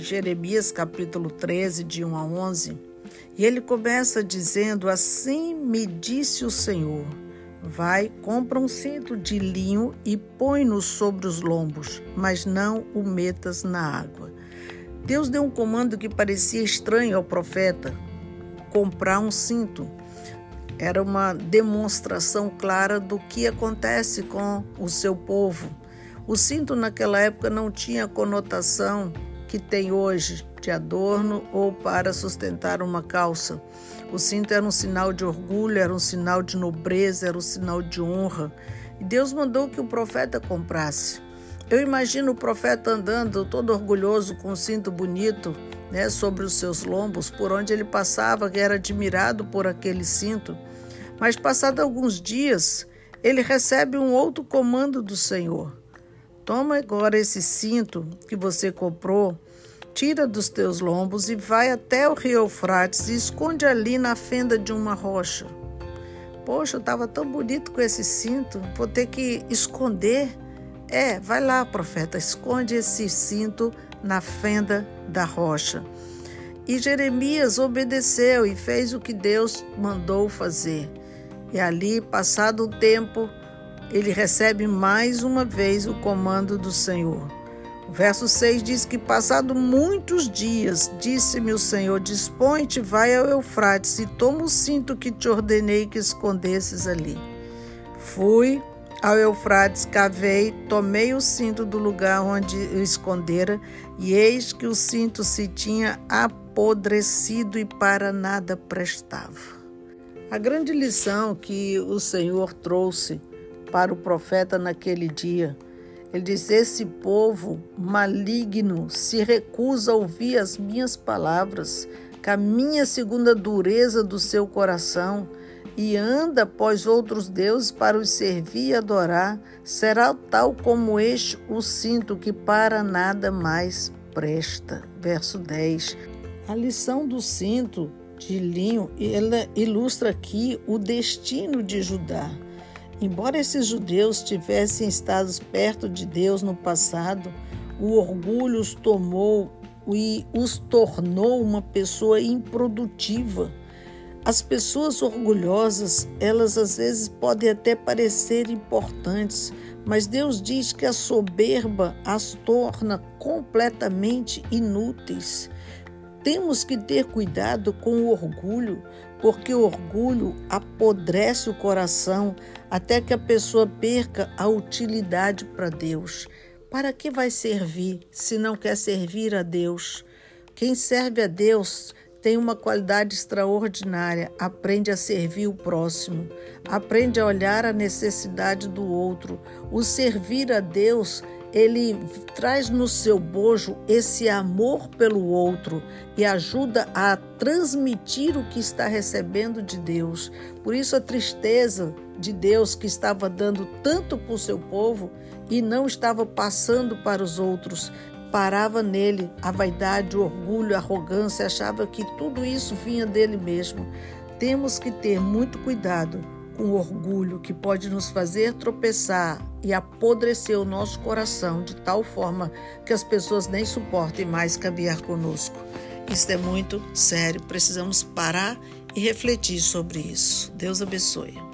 Jeremias capítulo 13, de 1 a 11, e ele começa dizendo: Assim me disse o Senhor. Vai, compra um cinto de linho e põe-no sobre os lombos, mas não o metas na água. Deus deu um comando que parecia estranho ao profeta: comprar um cinto. Era uma demonstração clara do que acontece com o seu povo. O cinto naquela época não tinha conotação que tem hoje de adorno ou para sustentar uma calça. O cinto era um sinal de orgulho, era um sinal de nobreza, era um sinal de honra. E Deus mandou que o profeta comprasse. Eu imagino o profeta andando todo orgulhoso com um cinto bonito, né, sobre os seus lombos, por onde ele passava, que era admirado por aquele cinto. Mas passado alguns dias, ele recebe um outro comando do Senhor. Toma agora esse cinto que você comprou, tira dos teus lombos e vai até o rio Eufrates e esconde ali na fenda de uma rocha. Poxa, eu estava tão bonito com esse cinto, vou ter que esconder. É, vai lá, profeta, esconde esse cinto na fenda da rocha. E Jeremias obedeceu e fez o que Deus mandou fazer. E ali, passado o tempo, ele recebe mais uma vez o comando do Senhor. O verso 6 diz que, passado muitos dias, disse-me o Senhor: Dispõe-te, vai ao Eufrates e toma o cinto que te ordenei que escondesses ali. Fui ao Eufrates, cavei, tomei o cinto do lugar onde o escondera, e eis que o cinto se tinha apodrecido e para nada prestava. A grande lição que o Senhor trouxe para o profeta naquele dia, ele diz: Esse povo maligno se recusa a ouvir as minhas palavras, caminha segundo a dureza do seu coração e anda após outros deuses para os servir e adorar, será tal como este o cinto que para nada mais presta. Verso 10. A lição do cinto de linho, ela ilustra aqui o destino de Judá. Embora esses judeus tivessem estado perto de Deus no passado, o orgulho os tomou e os tornou uma pessoa improdutiva. As pessoas orgulhosas, elas às vezes podem até parecer importantes, mas Deus diz que a soberba as torna completamente inúteis. Temos que ter cuidado com o orgulho, porque o orgulho apodrece o coração até que a pessoa perca a utilidade para Deus. Para que vai servir se não quer servir a Deus? Quem serve a Deus tem uma qualidade extraordinária, aprende a servir o próximo, aprende a olhar a necessidade do outro. O servir a Deus ele traz no seu bojo esse amor pelo outro e ajuda a transmitir o que está recebendo de Deus. Por isso, a tristeza de Deus que estava dando tanto para o seu povo e não estava passando para os outros. Parava nele a vaidade, o orgulho, a arrogância, achava que tudo isso vinha dele mesmo. Temos que ter muito cuidado com orgulho que pode nos fazer tropeçar e apodrecer o nosso coração de tal forma que as pessoas nem suportem mais caminhar conosco. Isso é muito sério, precisamos parar e refletir sobre isso. Deus abençoe.